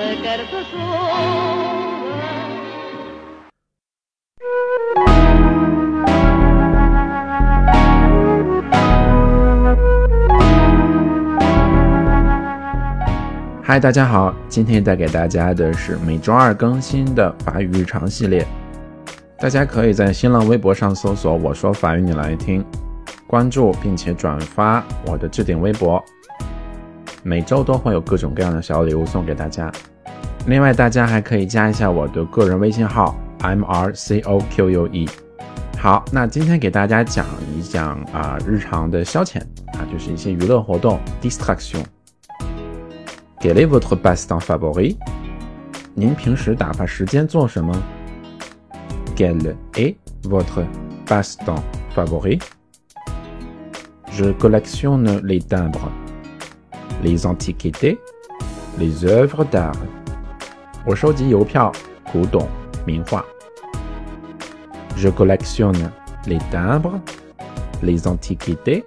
嗨，大家好，今天带给大家的是每周二更新的法语日常系列。大家可以在新浪微博上搜索“我说法语你来听”，关注并且转发我的置顶微博，每周都会有各种各样的小礼物送给大家。另外，大家还可以加一下我的个人微信号 m r c o q u e。好，那今天给大家讲一讲啊日常的消遣啊，就是一些娱乐活动 distraction。Quel est votre passe-temps favori？您平时打发时间做什么？Quel est votre passe-temps favori？Je collectionne les timbres, les antiquités, les œuvres d'art。我收集邮票、古董、名画。Je collectionne les timbres, les antiquités,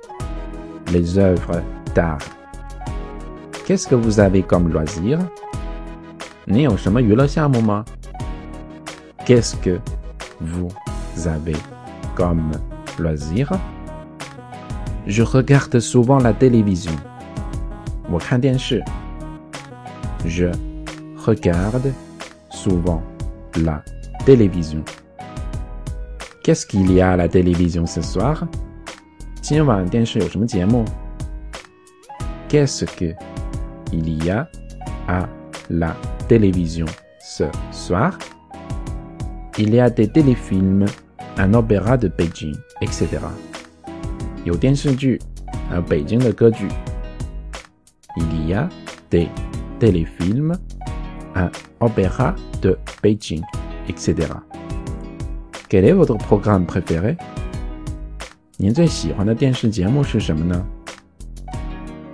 les œuvres d'art。Qu'est-ce que vous avez comme loisir? Qu'est-ce que vous avez comme loisir? Je regarde souvent la télévision. Je regarde souvent la télévision. Qu'est-ce qu'il y a à la télévision ce soir? Qu'est-ce que il y a à la télévision ce soir? Il y a des téléfilms, un opéra de Beijing, etc. Il y a des téléfilms, un opéra de Beijing, etc. Quel est votre programme préféré?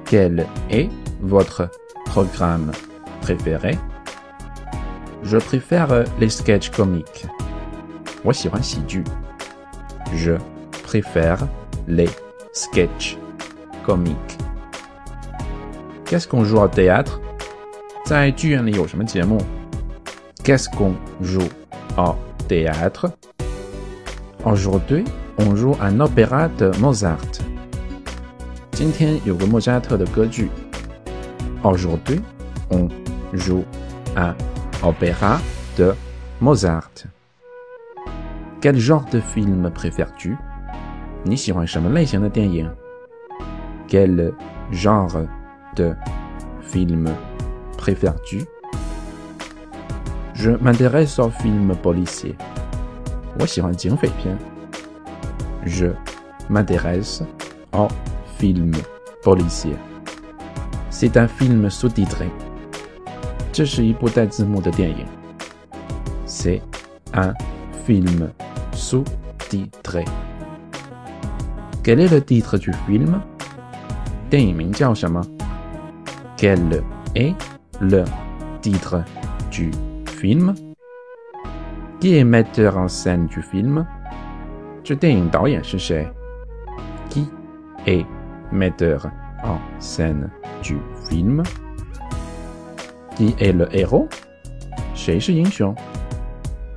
Quel est votre programme préféré? Je préfère les sketchs comiques. Je préfère les sketchs comiques. Qu'est-ce qu'on joue au théâtre? Qu'est-ce qu'on joue au théâtre? Aujourd'hui, on joue un opéra de Mozart. Aujourd'hui, on joue un opéra de Mozart. Quel genre de film préfères-tu? Quel genre film préfères-tu Je m'intéresse aux films policiers. Je m'intéresse aux films policiers. C'est un film sous-titré. C'est un film sous-titré. Quel est le titre du film? Quel est le titre du film? Qui est metteur en scène du film? Qui est metteur en scène du film? Qui est le héros?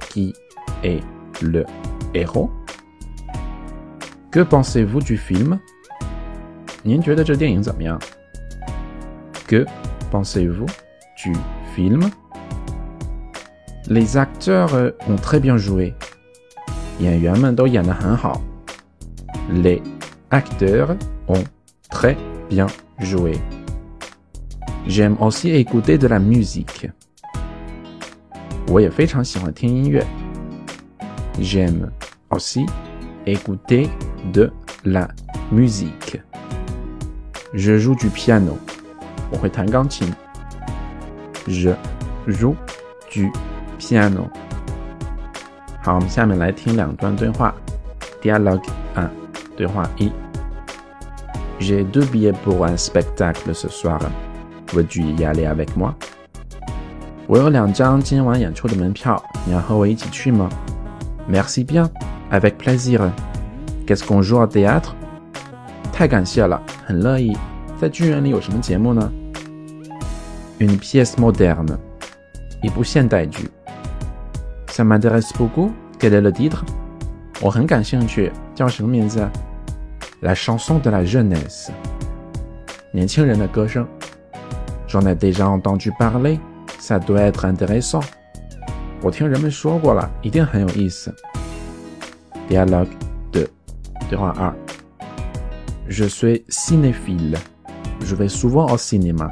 Qui est le héros? Que pensez-vous du film? Que pensez-vous du film? Les acteurs ont très bien joué. Les acteurs ont très bien joué. J'aime aussi écouter de la musique. J'aime aussi écouter de la musique. Je joue du piano. 我会弹钢琴。Je joue du piano. 好，我们下面来听两段对话。Dialogue 1，对话一。J'ai deux billets pour un spectacle ce soir. Veux-tu y aller avec moi? 我有两张今晚演出的门票，你要和我一起去吗？Merci bien, avec plaisir. Qu'est-ce qu'on joue au théâtre? 太感谢了，很乐意。在剧院里有什么节目呢 ？Une pièce moderne，一部现代剧。Ça m'intéresse beaucoup. Quel est le titre？我很感兴趣，叫什么名字？La chanson de la jeunesse，年轻人的歌声。J'en ai déjà entendu parler. Ça doit être intéressant. 我听人们说过了，一定很有意思。Dialogue 2，对话二。Je suis cinéphile. Je vais souvent au cinéma.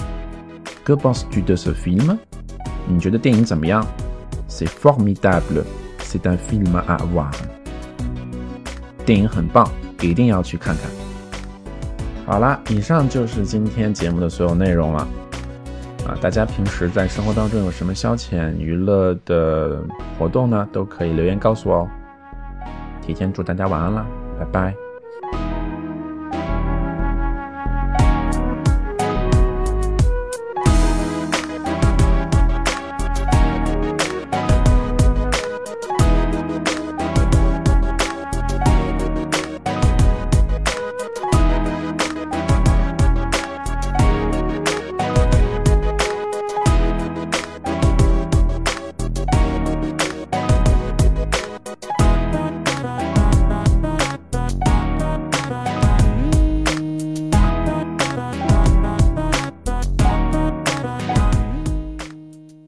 Que penses-tu de ce film？你觉得电影怎么样？C'est formidable. C'est un film à voir. 电影很棒，一定要去看看。好啦，以上就是今天节目的所有内容了。啊，大家平时在生活当中有什么消遣娱乐的活动呢？都可以留言告诉我哦。提前祝大家晚安了，拜拜。